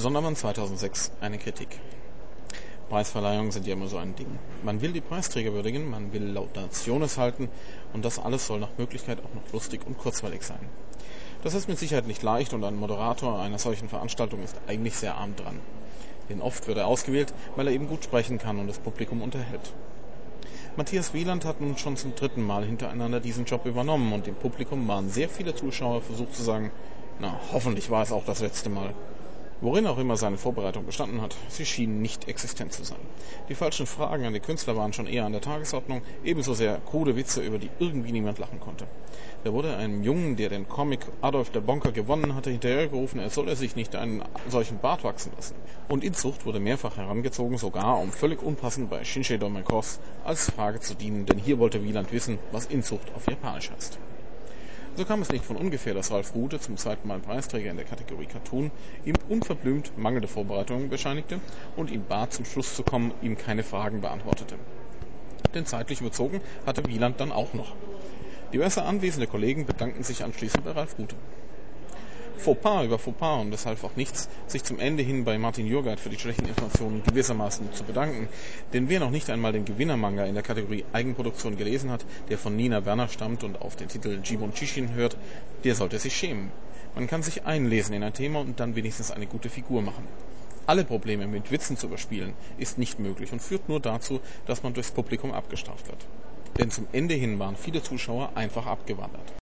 Sondermann 2006 eine Kritik. Preisverleihungen sind ja immer so ein Ding. Man will die Preisträger würdigen, man will Laudationes halten und das alles soll nach Möglichkeit auch noch lustig und kurzweilig sein. Das ist mit Sicherheit nicht leicht und ein Moderator einer solchen Veranstaltung ist eigentlich sehr arm dran. Denn oft wird er ausgewählt, weil er eben gut sprechen kann und das Publikum unterhält. Matthias Wieland hat nun schon zum dritten Mal hintereinander diesen Job übernommen und im Publikum waren sehr viele Zuschauer versucht zu sagen, na, hoffentlich war es auch das letzte Mal. Worin auch immer seine Vorbereitung bestanden hat, sie schienen nicht existent zu sein. Die falschen Fragen an die Künstler waren schon eher an der Tagesordnung, ebenso sehr krude Witze, über die irgendwie niemand lachen konnte. Da wurde einem Jungen, der den Comic Adolf der Bonker gewonnen hatte, hinterhergerufen, er solle sich nicht einen solchen Bart wachsen lassen. Und Inzucht wurde mehrfach herangezogen, sogar um völlig unpassend bei Shinshei Domekos als Frage zu dienen, denn hier wollte Wieland wissen, was Inzucht auf Japanisch heißt. So kam es nicht von ungefähr, dass Ralf Rute, zum zweiten Mal Preisträger in der Kategorie Cartoon, ihm unverblümt mangelnde Vorbereitungen bescheinigte und ihn bat, zum Schluss zu kommen, ihm keine Fragen beantwortete. Denn zeitlich überzogen hatte Wieland dann auch noch. Diverse anwesende Kollegen bedankten sich anschließend bei Ralf Rute. Fauxpas über Fauxpas und deshalb auch nichts, sich zum Ende hin bei Martin Jurgard für die schlechten Informationen gewissermaßen zu bedanken. Denn wer noch nicht einmal den Gewinnermanga in der Kategorie Eigenproduktion gelesen hat, der von Nina Werner stammt und auf den Titel Jibon Chishin hört, der sollte sich schämen. Man kann sich einlesen in ein Thema und dann wenigstens eine gute Figur machen. Alle Probleme mit Witzen zu überspielen ist nicht möglich und führt nur dazu, dass man durchs Publikum abgestraft wird. Denn zum Ende hin waren viele Zuschauer einfach abgewandert.